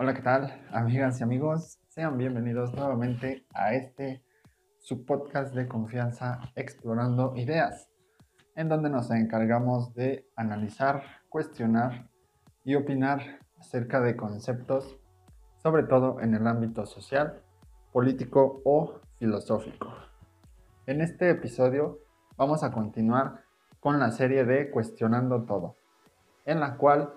Hola, ¿qué tal, amigas y amigos? Sean bienvenidos nuevamente a este su podcast de confianza Explorando Ideas, en donde nos encargamos de analizar, cuestionar y opinar acerca de conceptos, sobre todo en el ámbito social, político o filosófico. En este episodio vamos a continuar con la serie de Cuestionando Todo, en la cual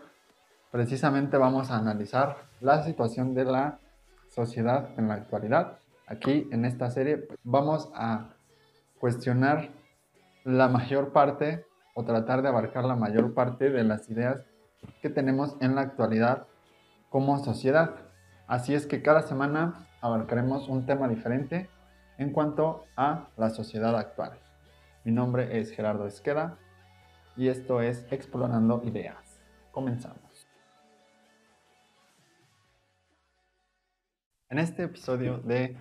precisamente vamos a analizar la situación de la sociedad en la actualidad. Aquí en esta serie pues, vamos a cuestionar la mayor parte o tratar de abarcar la mayor parte de las ideas que tenemos en la actualidad como sociedad. Así es que cada semana abarcaremos un tema diferente en cuanto a la sociedad actual. Mi nombre es Gerardo Esqueda y esto es Explorando Ideas. Comenzamos. En este episodio de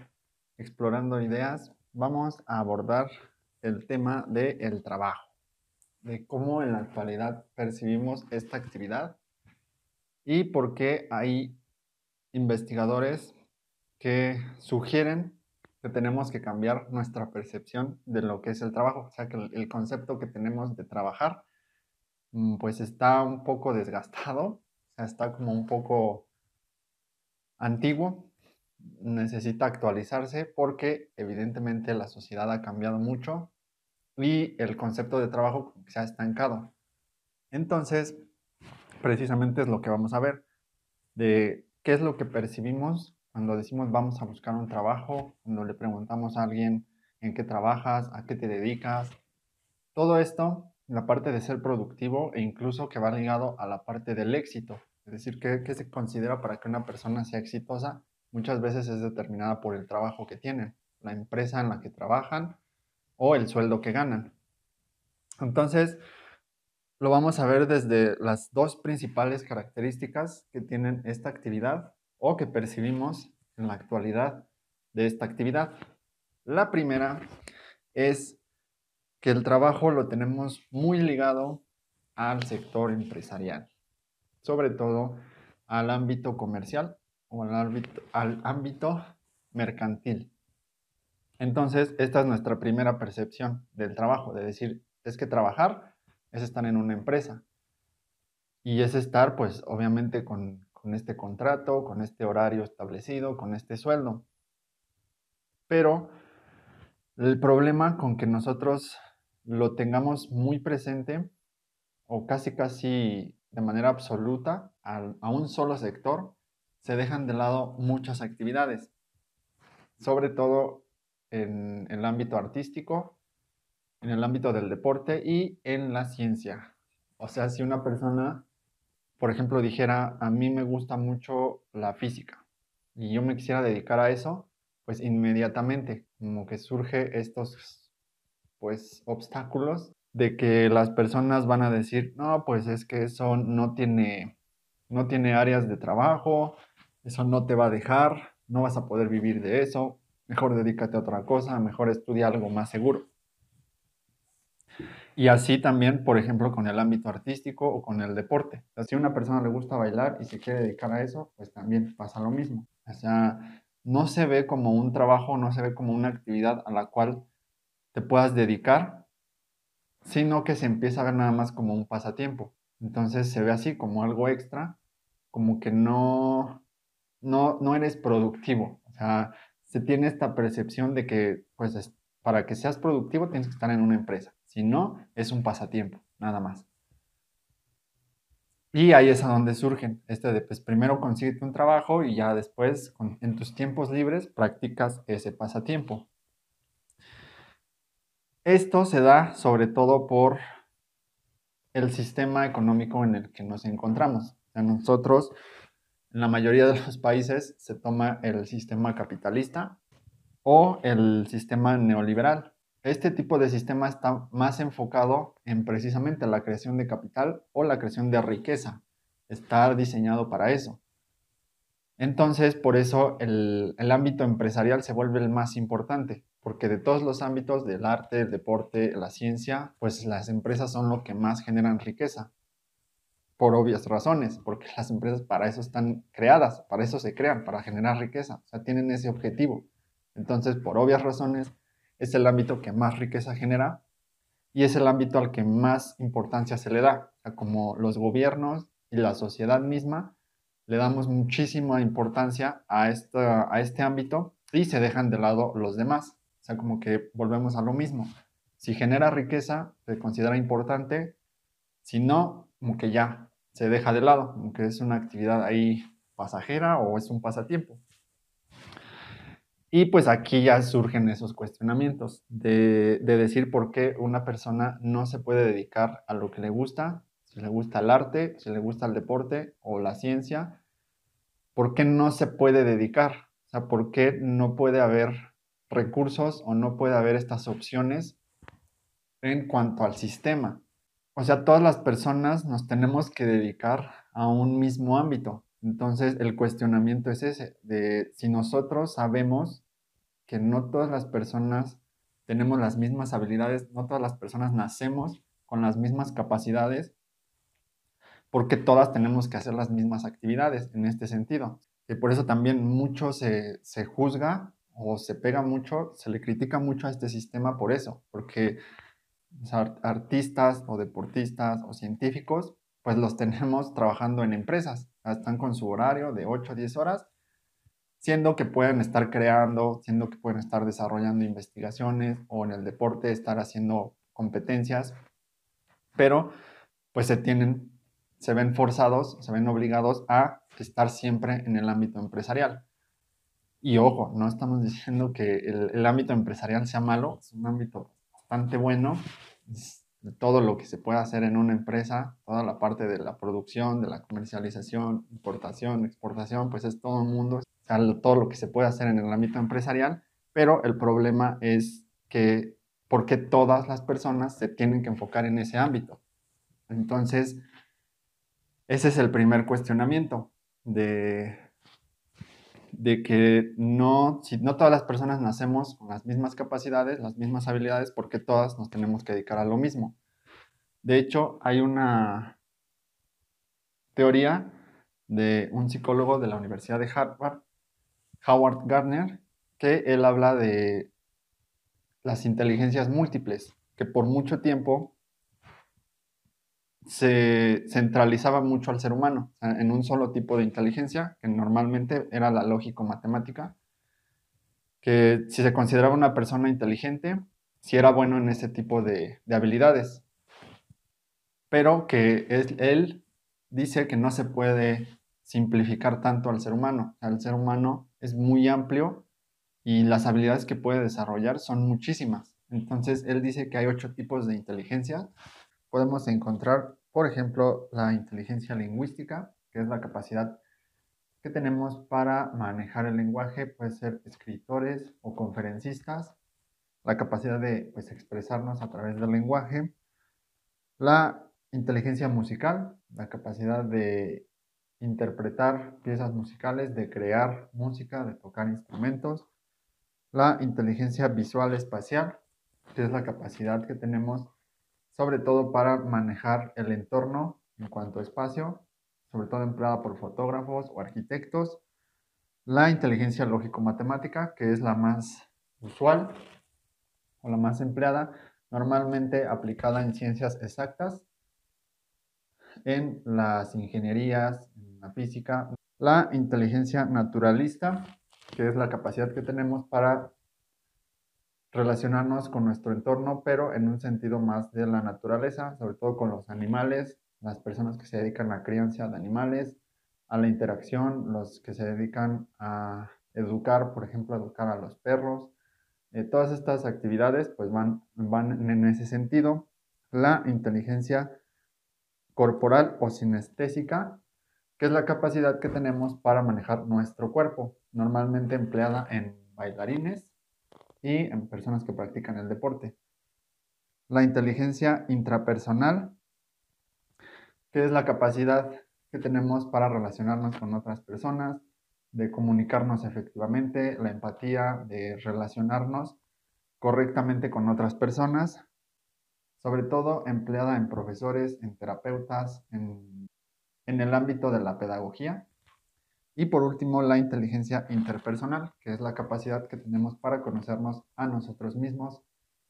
Explorando Ideas vamos a abordar el tema del trabajo, de cómo en la actualidad percibimos esta actividad y por qué hay investigadores que sugieren que tenemos que cambiar nuestra percepción de lo que es el trabajo, o sea que el, concepto que tenemos de trabajar mm, pues está un poco desgastado, está como un poco antiguo necesita actualizarse porque evidentemente la sociedad ha cambiado mucho y el concepto de trabajo se ha estancado. Entonces, precisamente es lo que vamos a ver, de qué es lo que percibimos cuando decimos vamos a buscar un trabajo, cuando le preguntamos a alguien en qué trabajas, a qué te dedicas. Todo esto, la parte de ser productivo e incluso que va ligado a la parte del éxito, es decir, qué, qué se considera para que una persona sea exitosa muchas veces es determinada por el trabajo que tienen, la empresa en la que trabajan o el sueldo que ganan. Entonces, lo vamos a ver desde las dos principales características que tienen esta actividad o que percibimos en la actualidad de esta actividad. La primera es que el trabajo lo tenemos muy ligado al sector empresarial, sobre todo al ámbito comercial o al ámbito, al ámbito mercantil. Entonces, esta es nuestra primera percepción del trabajo, de decir, es que trabajar es estar en una empresa. Y es estar, pues, obviamente con, con este contrato, con este horario establecido, con este sueldo. Pero el problema con que nosotros lo tengamos muy presente o casi casi de manera absoluta a un solo sector se dejan de lado muchas actividades, sobre todo en, el ámbito artístico, en el ámbito del deporte y en la ciencia. O sea, si una persona, por ejemplo, dijera, a mí me gusta mucho la física y yo me quisiera dedicar a eso, pues inmediatamente como que surge estos pues obstáculos de que las personas van a decir, no, pues es que eso no tiene, no tiene áreas de trabajo, eso no te va a dejar, no vas a poder vivir de eso, mejor dedícate a otra cosa, mejor estudia algo más seguro. Y así también, por ejemplo, con el ámbito artístico o con el deporte. si a una persona le gusta bailar y se quiere dedicar a eso, pues también pasa lo mismo. O sea, no se ve como un trabajo, no se ve como una actividad a la cual te puedas dedicar, sino que se empieza a ver nada más como un pasatiempo. Entonces se ve así como algo extra, como que no, no, no eres productivo. O sea, se tiene esta percepción de que, pues, para que seas productivo tienes que estar en una empresa. Si no, es un pasatiempo, nada más. Y ahí es a donde surgen, este de, pues, primero consíguete un trabajo y ya después, en tus tiempos libres, practicas ese pasatiempo. Esto se da sobre todo por el sistema económico en el que nos encontramos. Nosotros en la mayoría de los países se toma el sistema capitalista o el sistema neoliberal. Este tipo de sistema está más enfocado en precisamente la creación de capital o la creación de riqueza. Está diseñado para eso. Entonces, por eso el, el, ámbito empresarial se vuelve el más importante, porque de todos los ámbitos del arte, el deporte, la ciencia, pues las empresas son lo que más generan riqueza. Por obvias razones, porque las empresas para eso están creadas, para eso se crean, para generar riqueza, o sea, tienen ese objetivo. Entonces, por obvias razones, es el ámbito que más riqueza genera y es el ámbito al que más importancia se le da. O sea, como los gobiernos y la sociedad misma le damos muchísima importancia a, esta, a este ámbito y se dejan de lado los demás. O sea, como que volvemos a lo mismo. Si genera riqueza, se considera importante. Si no, como que ya se deja de lado, como que es una actividad ahí pasajera o es un pasatiempo. Y pues aquí ya surgen esos cuestionamientos de, decir por qué una persona no se puede dedicar a lo que le gusta, si le gusta el arte, si le gusta el deporte o la ciencia, ¿por qué no se puede dedicar? O sea, ¿por qué no puede haber recursos o no puede haber estas opciones en cuanto al sistema? O sea, todas las personas nos tenemos que dedicar a un mismo ámbito. Entonces, el cuestionamiento es ese, de si nosotros sabemos que no todas las personas tenemos las mismas habilidades, no todas las personas nacemos con las mismas capacidades, porque todas tenemos que hacer las mismas actividades en este sentido. Y por eso también mucho se, se juzga o se pega mucho, se le critica mucho a este sistema por eso, porque artistas o deportistas o científicos pues los tenemos trabajando en empresas. Están con su horario de 8 a 10 horas, siendo que pueden estar creando, siendo que pueden estar desarrollando investigaciones o en el deporte estar haciendo competencias, pero pues se tienen, se ven forzados, se ven obligados a estar siempre en el ámbito empresarial. Y ojo, no estamos diciendo que el, el ámbito empresarial sea malo, es un ámbito bastante bueno, todo lo que se puede hacer en una empresa, toda la parte de la producción, de la comercialización, importación, exportación, pues es todo un mundo, todo lo que se puede hacer en el ámbito empresarial, pero el problema es que por qué todas las personas se tienen que enfocar en ese ámbito. Entonces, ese es el primer cuestionamiento de, de que no, si no todas las personas nacemos con las mismas capacidades, las mismas habilidades, porque todas nos tenemos que dedicar a lo mismo. De hecho, hay una teoría de un psicólogo de la Universidad de Harvard, Howard Gardner, que él habla de las inteligencias múltiples, que por mucho tiempo se centralizaba mucho al ser humano en un solo tipo de inteligencia, que normalmente era la lógico-matemática, que si se consideraba una persona inteligente, si era bueno en ese tipo de, habilidades, pero que él dice que no se puede simplificar tanto al ser humano. el ser humano es muy amplio y las habilidades que puede desarrollar son muchísimas. Entonces, él dice que hay ocho tipos de inteligencia podemos encontrar, por ejemplo, la inteligencia lingüística, que es la capacidad que tenemos para manejar el lenguaje, puede ser escritores o conferencistas, la capacidad de pues, expresarnos a través del lenguaje, la inteligencia musical, la capacidad de interpretar piezas musicales, de crear música, de tocar instrumentos, la inteligencia visual espacial, que es la capacidad que tenemos sobre todo para manejar el entorno en cuanto a espacio, sobre todo empleada por fotógrafos o arquitectos. La inteligencia lógico-matemática, que es la más usual o la más empleada, normalmente aplicada en ciencias exactas, en las ingenierías, en la física. La inteligencia naturalista, que es la capacidad que tenemos para relacionarnos con nuestro entorno, pero en un sentido más de la naturaleza, sobre todo con los animales, las personas que se dedican a crianza de animales, a la interacción, los que se dedican a educar, por ejemplo, educar a los perros. Eh, todas estas actividades pues van, van en ese sentido. La inteligencia corporal o sinestésica, que es la capacidad que tenemos para manejar nuestro cuerpo, normalmente empleada en bailarines, y en personas que practican el deporte. La inteligencia intrapersonal, que es la capacidad que tenemos para relacionarnos con otras personas, de comunicarnos efectivamente, la empatía, de relacionarnos correctamente con otras personas, sobre todo empleada en profesores, en terapeutas, en en el ámbito de la pedagogía. Y por último, la inteligencia interpersonal, que es la capacidad que tenemos para conocernos a nosotros mismos,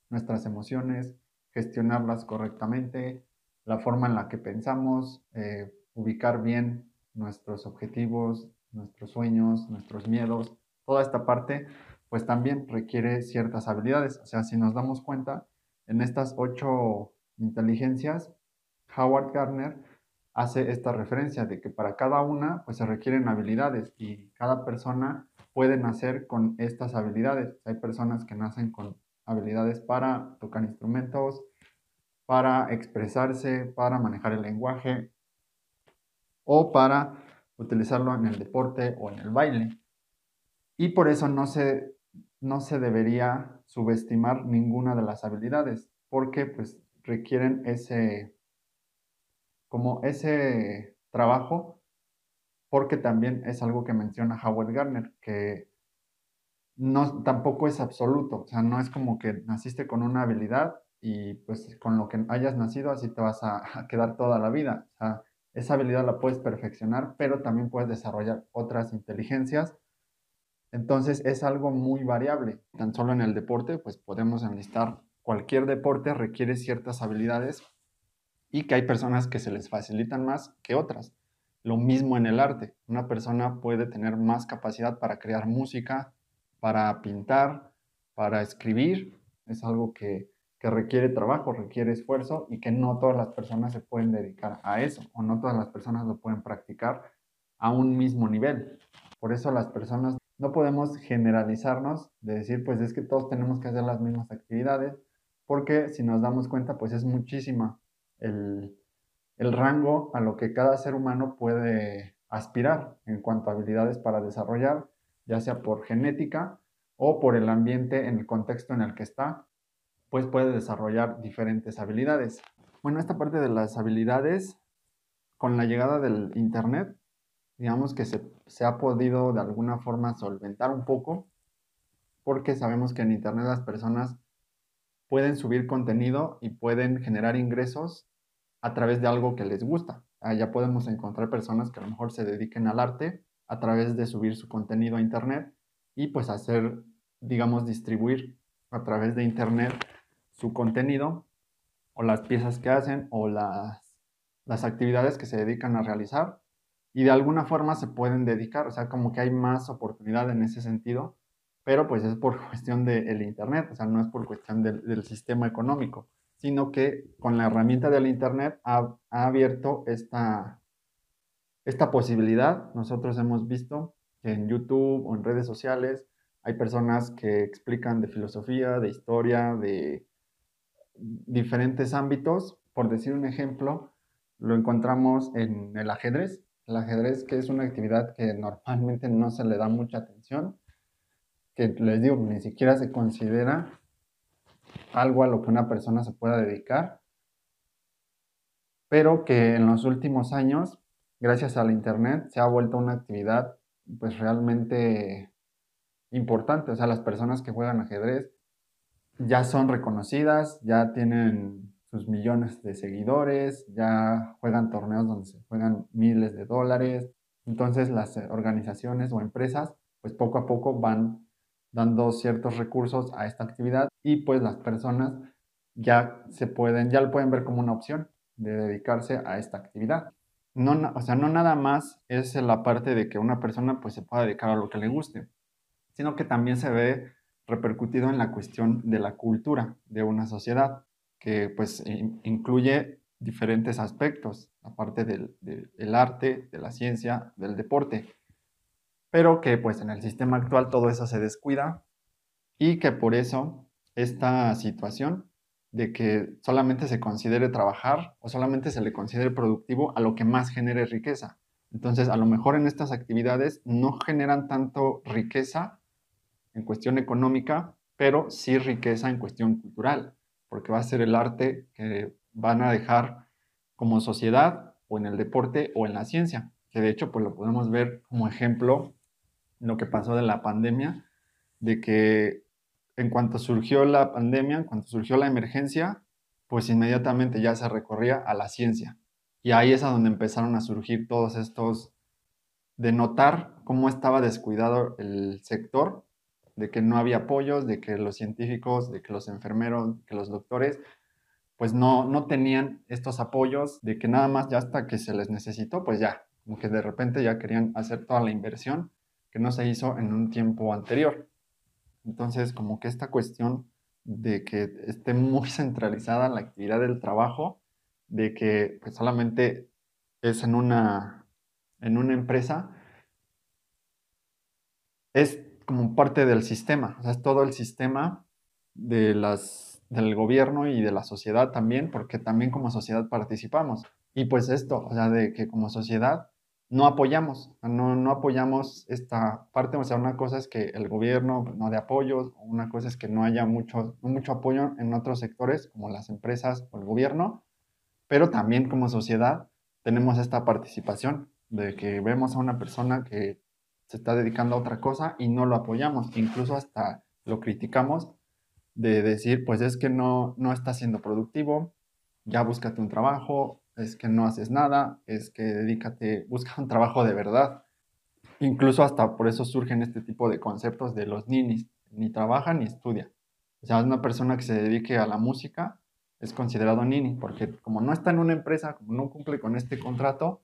nuestras emociones, gestionarlas correctamente, la forma en la que pensamos, eh, ubicar bien nuestros objetivos, nuestros sueños, nuestros miedos, toda esta parte, pues también requiere ciertas habilidades. O sea, si nos damos cuenta, en estas ocho inteligencias, Howard Gardner hace esta referencia de que para cada una pues se requieren habilidades y cada persona puede nacer con estas habilidades. Hay personas que nacen con habilidades para tocar instrumentos, para expresarse, para manejar el lenguaje o para utilizarlo en el deporte o en el baile. Y por eso no se, no se debería subestimar ninguna de las habilidades, porque pues requieren ese, como ese trabajo, porque también es algo que menciona Howard Gardner, que no, tampoco es absoluto, o sea, no es como que naciste con una habilidad y pues con lo que hayas nacido así te vas a, quedar toda la vida. O esa habilidad la puedes perfeccionar, pero también puedes desarrollar otras inteligencias. Entonces es algo muy variable. Tan solo en el deporte, pues podemos enlistar cualquier deporte requiere ciertas habilidades y que hay personas que se les facilitan más que otras. Lo mismo en el arte. Una persona puede tener más capacidad para crear música, para pintar, para escribir. Es algo que, requiere trabajo, requiere esfuerzo y que no todas las personas se pueden dedicar a eso o no todas las personas lo pueden practicar a un mismo nivel. Por eso las personas no podemos generalizarnos de decir, pues es que todos tenemos que hacer las mismas actividades, porque si nos damos cuenta, pues es muchísima el, rango a lo que cada ser humano puede aspirar en cuanto a habilidades para desarrollar, ya sea por genética o por el ambiente en el contexto en el que está, pues puede desarrollar diferentes habilidades. Bueno, esta parte de las habilidades, con la llegada del Internet, digamos que se, se ha podido de alguna forma solventar un poco, porque sabemos que en Internet las personas pueden subir contenido y pueden generar ingresos a través de algo que les gusta. Ya podemos encontrar personas que a lo mejor se dediquen al arte a través de subir su contenido a Internet y pues hacer, digamos, distribuir a través de Internet su contenido o las piezas que hacen o las, las actividades que se dedican a realizar y de alguna forma se pueden dedicar, o sea, como que hay más oportunidad en ese sentido, pero pues es por cuestión del Internet, o sea, no es por cuestión del sistema económico sino que con la herramienta del Internet ha, abierto esta, esta posibilidad. Nosotros hemos visto que en YouTube o en redes sociales hay personas que explican de filosofía, de historia, de diferentes ámbitos. Por decir un ejemplo, lo encontramos en el ajedrez. El ajedrez, que es una actividad que normalmente no se le da mucha atención, que les digo, ni siquiera se considera algo a lo que una persona se pueda dedicar, pero que en los últimos años, gracias al Internet, se ha vuelto una actividad pues realmente importante. O sea, las personas que juegan ajedrez ya son reconocidas, ya tienen sus millones de seguidores, ya juegan torneos donde se juegan miles de dólares. Entonces las organizaciones o empresas pues poco a poco van dando ciertos recursos a esta actividad y pues las personas ya se pueden, ya lo pueden ver como una opción de dedicarse a esta actividad. No, o sea, no nada más es la parte de que una persona pues se pueda dedicar a lo que le guste, sino que también se ve repercutido en la cuestión de la cultura de una sociedad, que pues incluye diferentes aspectos, aparte del, del arte, de la ciencia, del deporte pero que pues en el sistema actual todo eso se descuida y que por eso esta situación de que solamente se considere trabajar o solamente se le considere productivo a lo que más genere riqueza. Entonces, a lo mejor en estas actividades no generan tanto riqueza en cuestión económica, pero sí riqueza en cuestión cultural, porque va a ser el arte que van a dejar como sociedad o en el deporte o en la ciencia, que de hecho pues lo podemos ver como ejemplo lo que pasó de la pandemia, de que en cuanto surgió la pandemia, en cuanto surgió la emergencia, pues inmediatamente ya se recorría a la ciencia. Y ahí es a donde empezaron a surgir todos estos, de notar cómo estaba descuidado el sector, de que no había apoyos, de que los científicos, de que los enfermeros, que los doctores, pues no, no tenían estos apoyos, de que nada más ya hasta que se les necesitó, pues ya, como que de repente ya querían hacer toda la inversión que no se hizo en un tiempo anterior. Entonces, como que esta cuestión de que esté muy centralizada la actividad del trabajo, de que pues, solamente es en una, en una empresa, es como parte del sistema, o sea, es todo el sistema de las, del gobierno y de la sociedad también, porque también como sociedad participamos. Y pues esto, o sea, de que como sociedad no apoyamos, no, no apoyamos esta parte, o sea, una cosa es que el gobierno no de apoyos, una cosa es que no haya mucho, mucho apoyo en otros sectores como las empresas o el gobierno, pero también como sociedad tenemos esta participación de que vemos a una persona que se está dedicando a otra cosa y no lo apoyamos, incluso hasta lo criticamos de decir, pues es que no, no está siendo productivo, ya búscate un trabajo, es que no haces nada, es que dedícate, busca un trabajo de verdad. Incluso hasta por eso surgen este tipo de conceptos de los ninis, ni trabaja ni estudia. O sea, una persona que se dedique a la música es considerado nini, porque como no está en una empresa, como no cumple con este contrato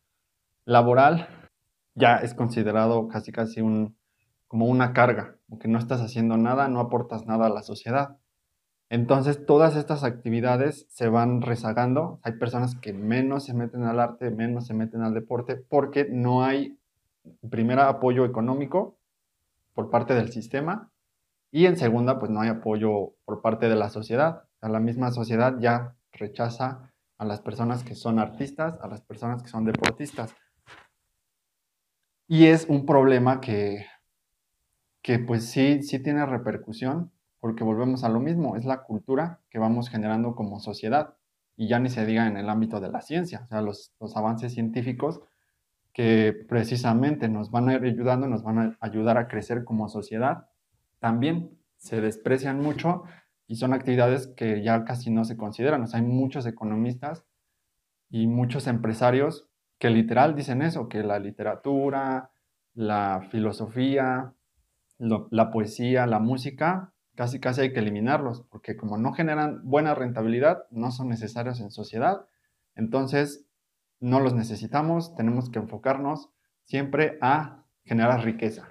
laboral, ya es considerado casi casi un, como una carga, porque no estás haciendo nada, no aportas nada a la sociedad. Entonces, todas estas actividades se van rezagando. Hay personas que menos se meten al arte, menos se meten al deporte, porque no hay, primera, apoyo económico por parte del sistema y en segunda, pues no hay apoyo por parte de la sociedad. O la misma sociedad ya rechaza a las personas que son artistas, a las personas que son deportistas. Y es un problema que, que pues sí, sí tiene repercusión porque volvemos a lo mismo, es la cultura que vamos generando como sociedad y ya ni se diga en el ámbito de la ciencia, o sea, los, avances científicos que precisamente nos van a ir ayudando, nos van a ayudar a crecer como sociedad, también se desprecian mucho y son actividades que ya casi no se consideran. O sea, hay muchos economistas y muchos empresarios que literal dicen eso, que la literatura, la filosofía, la poesía, la música casi casi hay que eliminarlos, porque como no generan buena rentabilidad, no son necesarios en sociedad, entonces no los necesitamos, tenemos que enfocarnos siempre a generar riqueza.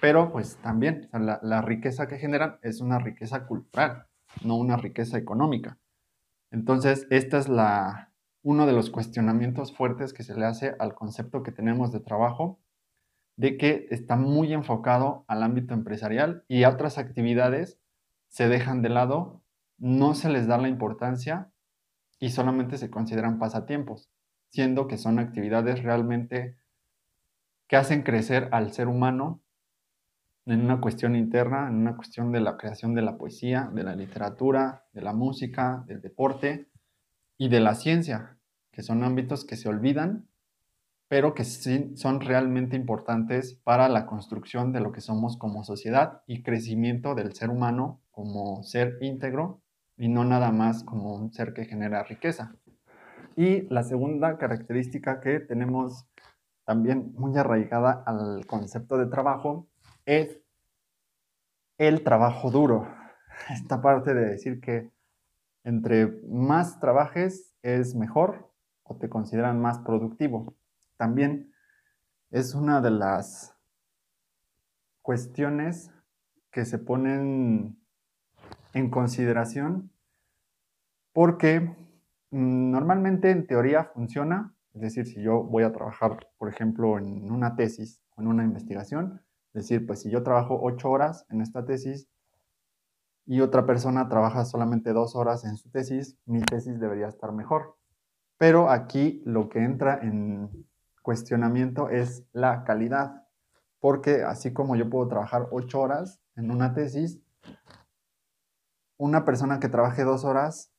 Pero pues también la, la, riqueza que generan es una riqueza cultural, no una riqueza económica. Entonces, este es la, uno de los cuestionamientos fuertes que se le hace al concepto que tenemos de trabajo de que está muy enfocado al ámbito empresarial y otras actividades se dejan de lado, no se les da la importancia y solamente se consideran pasatiempos, siendo que son actividades realmente que hacen crecer al ser humano en una cuestión interna, en una cuestión de la creación de la poesía, de la literatura, de la música, del deporte y de la ciencia, que son ámbitos que se olvidan pero que sí son realmente importantes para la construcción de lo que somos como sociedad y crecimiento del ser humano como ser íntegro y no nada más como un ser que genera riqueza. Y la segunda característica que tenemos también muy arraigada al concepto de trabajo es el trabajo duro. Esta parte de decir que entre más trabajes es mejor o te consideran más productivo también es una de las cuestiones que se ponen en consideración porque mm, normalmente en teoría funciona, es decir, si yo voy a trabajar, por ejemplo, en una tesis o en una investigación, es decir, pues si yo trabajo ocho horas en esta tesis y otra persona trabaja solamente dos horas en su tesis, mi tesis debería estar mejor. Pero aquí lo que entra en cuestionamiento es la calidad, porque así como yo puedo trabajar ocho horas en una tesis, una persona que trabaje dos horas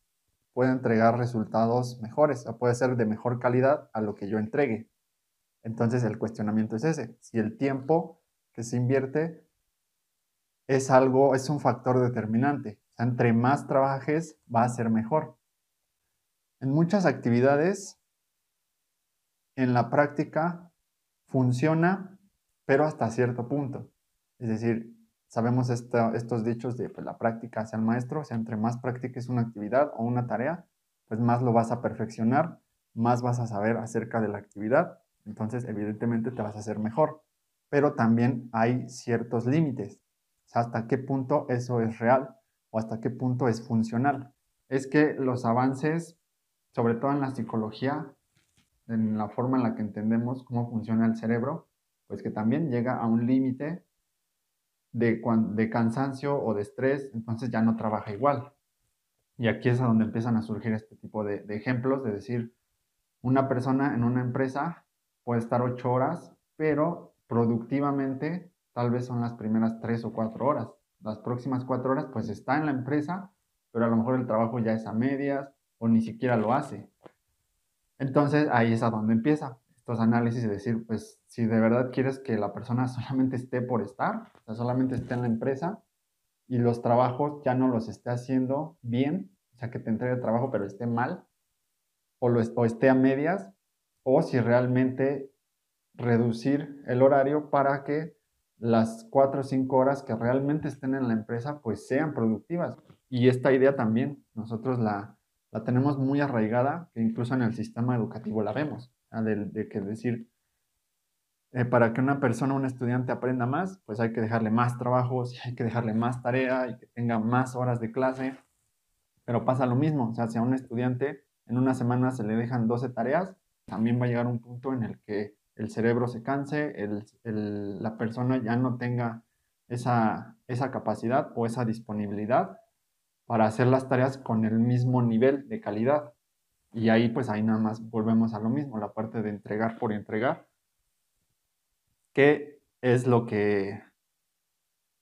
puede entregar resultados mejores o puede ser de mejor calidad a lo que yo entregue. Entonces el cuestionamiento es ese, si el tiempo que se invierte es algo, es un factor determinante. entre más trabajes va a ser mejor. En muchas actividades en la práctica funciona, pero hasta cierto punto. Es decir, sabemos estos dichos de pues, la práctica hacia el maestro, o sea, entre más practiques una actividad o una tarea, pues más lo vas a perfeccionar, más vas a saber acerca de la actividad, entonces evidentemente te vas a hacer mejor. Pero también hay ciertos límites, o sea, hasta qué punto eso es real o hasta qué punto es funcional. Es que los avances, sobre todo en la psicología, en la forma en la que entendemos cómo funciona el cerebro, pues que también llega a un límite de, de cansancio o de estrés, entonces ya no trabaja igual. Y aquí es a donde empiezan a surgir este tipo de, de ejemplos, de decir, una persona en una empresa puede estar ocho horas, pero productivamente tal vez son las primeras tres o cuatro horas. Las próximas cuatro horas pues está en la empresa, pero a lo mejor el trabajo ya es a medias o ni siquiera lo hace. Entonces ahí es a donde empieza estos análisis y decir, pues si de verdad quieres que la persona solamente esté por estar, o sea, solamente esté en la empresa y los trabajos ya no los esté haciendo bien, o sea, que te entregue el trabajo pero esté mal, o, lo, o esté a medias, o si realmente reducir el horario para que las cuatro o cinco horas que realmente estén en la empresa pues sean productivas. Y esta idea también nosotros la, la tenemos muy arraigada, que incluso en el sistema educativo la vemos, de, de, que decir, eh, para que una persona, un estudiante aprenda más, pues hay que dejarle más trabajos, hay que dejarle más tarea y que tenga más horas de clase. Pero pasa lo mismo, o sea, si a un estudiante en una semana se le dejan 12 tareas, también va a llegar un punto en el que el cerebro se canse, el, el, la persona ya no tenga esa, esa capacidad o esa disponibilidad para hacer las tareas con el mismo nivel de calidad. Y ahí pues ahí nada más volvemos a lo mismo, la parte de entregar por entregar, que es lo que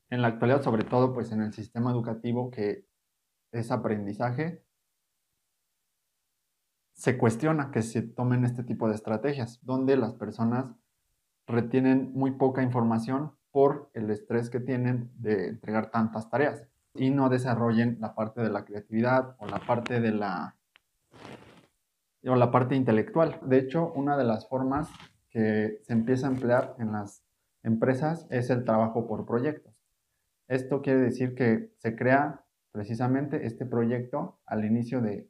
en la actualidad, sobre todo pues en el sistema educativo que es aprendizaje, se cuestiona que se tomen este tipo de estrategias, donde las personas retienen muy poca información por el estrés que tienen de entregar tantas tareas y no desarrollen la parte de la creatividad o la parte de la o la parte intelectual. De hecho, una de las formas que se empieza a emplear en las empresas es el trabajo por proyectos. Esto quiere decir que se crea precisamente este proyecto al inicio de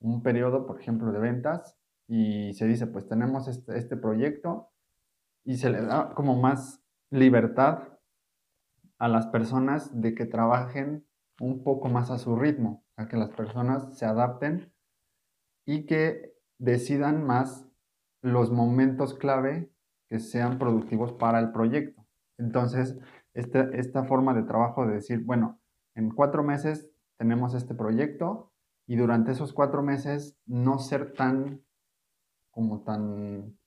un periodo, por ejemplo, de ventas y se dice, pues tenemos este, este proyecto y se le da como más libertad a las personas de que trabajen un poco más a su ritmo, a que las personas se adapten y que decidan más los momentos clave que sean productivos para el proyecto. Entonces, este, esta forma de trabajo de decir, bueno, en cuatro meses tenemos este proyecto y durante esos cuatro meses no ser tan como tan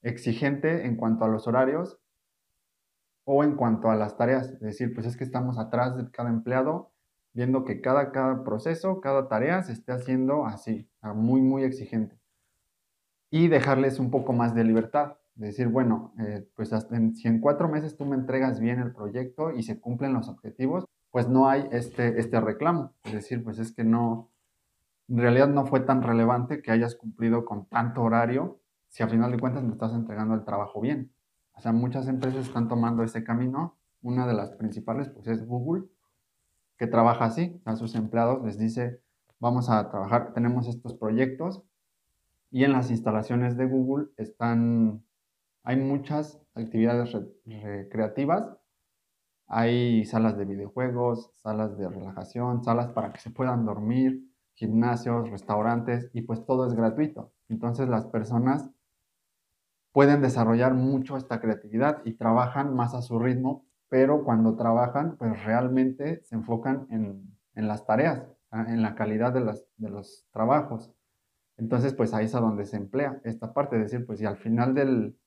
exigente en cuanto a los horarios o en cuanto a las tareas, decir, pues es que estamos atrás de cada empleado, viendo que cada, cada proceso, cada tarea se esté haciendo así, muy, muy exigente. Y dejarles un poco más de libertad, decir, bueno, eh, pues si en cuatro meses tú me entregas bien el proyecto y se cumplen los objetivos, pues no hay este, este reclamo. Es decir, pues es que no, en realidad no fue tan relevante que hayas cumplido con tanto horario si a final de cuentas me estás entregando el trabajo bien. O sea, muchas empresas están tomando ese camino. Una de las principales, pues, es Google, que trabaja así. A sus empleados les dice, vamos a trabajar, tenemos estos proyectos. Y en las instalaciones de Google están, hay muchas actividades recreativas. Hay salas de videojuegos, salas de relajación, salas para que se puedan dormir, gimnasios, restaurantes, y pues todo es gratuito. Entonces las personas pueden desarrollar mucho esta creatividad y trabajan más a su ritmo, pero cuando trabajan, pues realmente se enfocan en, las tareas, en la calidad de, de los trabajos. Entonces, pues ahí es a donde se emplea esta parte, de decir, pues si al final del,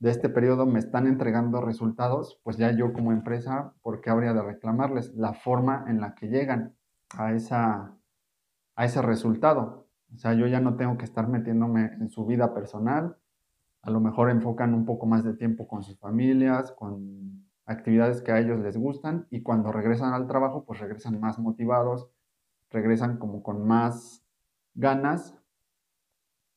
de este periodo me están entregando resultados, pues ya yo como empresa, ¿por qué habría de reclamarles? La forma en la que llegan a, esa, a ese resultado. O sea, yo ya no tengo que estar metiéndome en su vida personal, a lo mejor enfocan un poco más de tiempo con sus familias, con actividades que a ellos les gustan y cuando regresan al trabajo pues regresan más motivados, regresan como con más ganas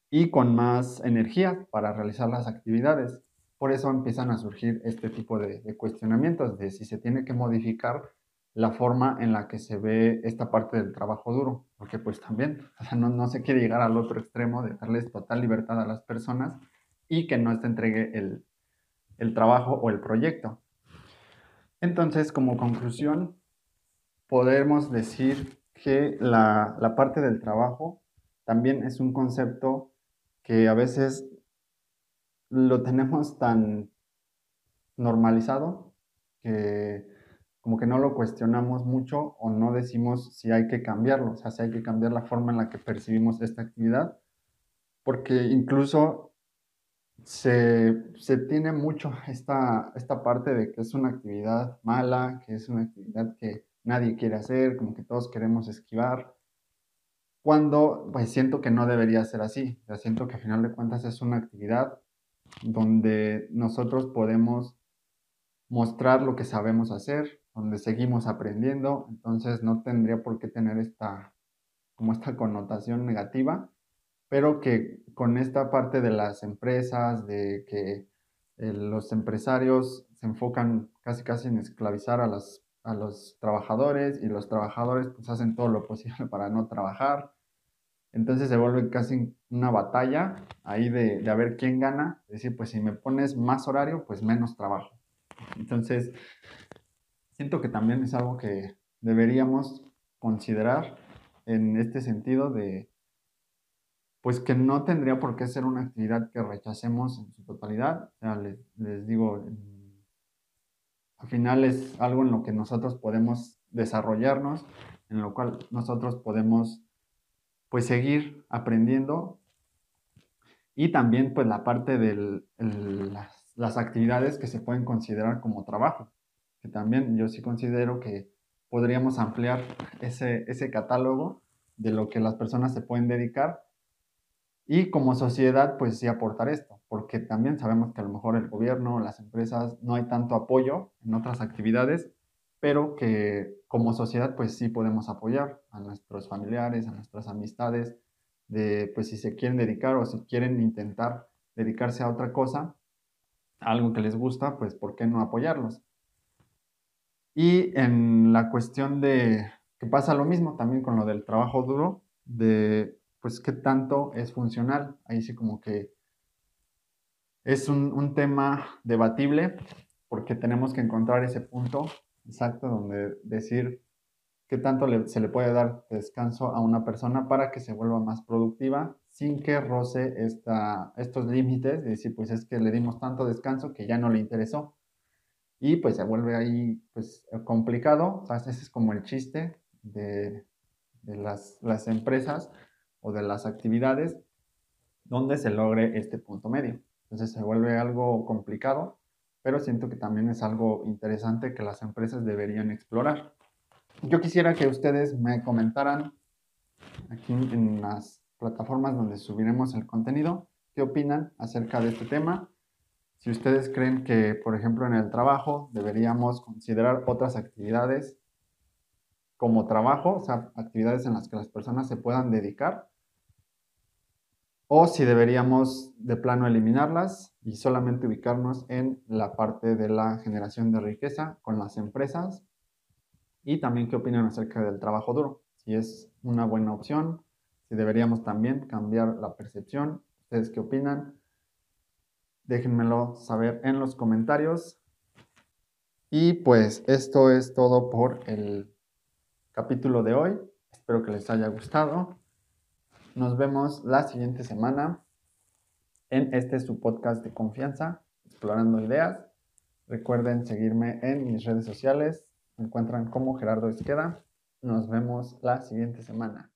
y con más energía para realizar las actividades. Por eso empiezan a surgir este tipo de, cuestionamientos de si se tiene que modificar la forma en la que se ve esta parte del trabajo duro, porque pues también no, no, se quiere llegar al otro extremo de darles total libertad a las personas y que no se entregue el, el trabajo o el proyecto. Entonces, como conclusión, podemos decir que la, la parte del trabajo también es un concepto que a veces lo tenemos tan normalizado que como que no lo cuestionamos mucho o no decimos si hay que cambiarlo, o sea, si hay que cambiar la forma en la que percibimos esta actividad, porque incluso se, se tiene mucho esta, esta parte de que es una actividad mala, que es una actividad que nadie quiere hacer, como que todos queremos esquivar, cuando pues siento que no debería ser así, sea, siento que a final de cuentas es una actividad donde nosotros podemos mostrar lo que sabemos hacer, donde seguimos aprendiendo, entonces no tendría por qué tener esta, como esta connotación negativa, pero que con esta parte de las empresas, de que eh, los empresarios se enfocan casi casi en esclavizar a, las, a los trabajadores y los trabajadores pues hacen todo lo posible para no trabajar. Entonces se vuelve casi una batalla ahí de, de a ver quién gana. Es decir, pues si me pones más horario, pues menos trabajo. Entonces, siento que también es algo que deberíamos considerar en este sentido de, pues que no tendría por qué ser una actividad que rechacemos en su totalidad. O sea, les, les digo, al final es algo en lo que nosotros podemos desarrollarnos, en lo cual nosotros podemos pues seguir aprendiendo y también pues la parte de las, las actividades que se pueden considerar como trabajo que también yo sí considero que podríamos ampliar ese, ese catálogo de lo que las personas se pueden dedicar y como sociedad pues sí aportar esto, porque también sabemos que a lo mejor el gobierno, las empresas no hay tanto apoyo en otras actividades, pero que como sociedad pues sí podemos apoyar a nuestros familiares, a nuestras amistades, de pues si se quieren dedicar o si quieren intentar dedicarse a otra cosa, algo que les gusta, pues ¿por qué no apoyarlos? Y en la cuestión de que pasa lo mismo también con lo del trabajo duro, de pues qué tanto es funcional. Ahí sí como que es un, un tema debatible porque tenemos que encontrar ese punto exacto donde decir qué tanto se le puede dar descanso a una persona para que se vuelva más productiva sin que roce esta, estos límites, de decir, pues es que le dimos tanto descanso que ya no le interesó y pues se vuelve ahí pues complicado. ese es como el chiste de, de las, las, empresas o de las actividades donde se logre este punto medio. Entonces se vuelve algo complicado, pero siento que también es algo interesante que las empresas deberían explorar. Yo quisiera que ustedes me comentaran aquí en las plataformas donde subiremos el contenido, qué opinan acerca de este tema si ustedes creen que, por ejemplo, en el trabajo deberíamos considerar otras actividades como trabajo, o sea, actividades en las que las personas se puedan dedicar, o si deberíamos de plano eliminarlas y solamente ubicarnos en la parte de la generación de riqueza con las empresas, y también qué opinan acerca del trabajo duro, si es una buena opción, si deberíamos también cambiar la percepción, ustedes qué opinan déjenmelo saber en los comentarios. Y pues esto es todo por el capítulo de hoy. Espero que les haya gustado. Nos vemos la siguiente semana en este su podcast de confianza, Explorando Ideas. Recuerden seguirme en mis redes sociales. Me encuentran como Gerardo Esqueda. Nos vemos la siguiente semana.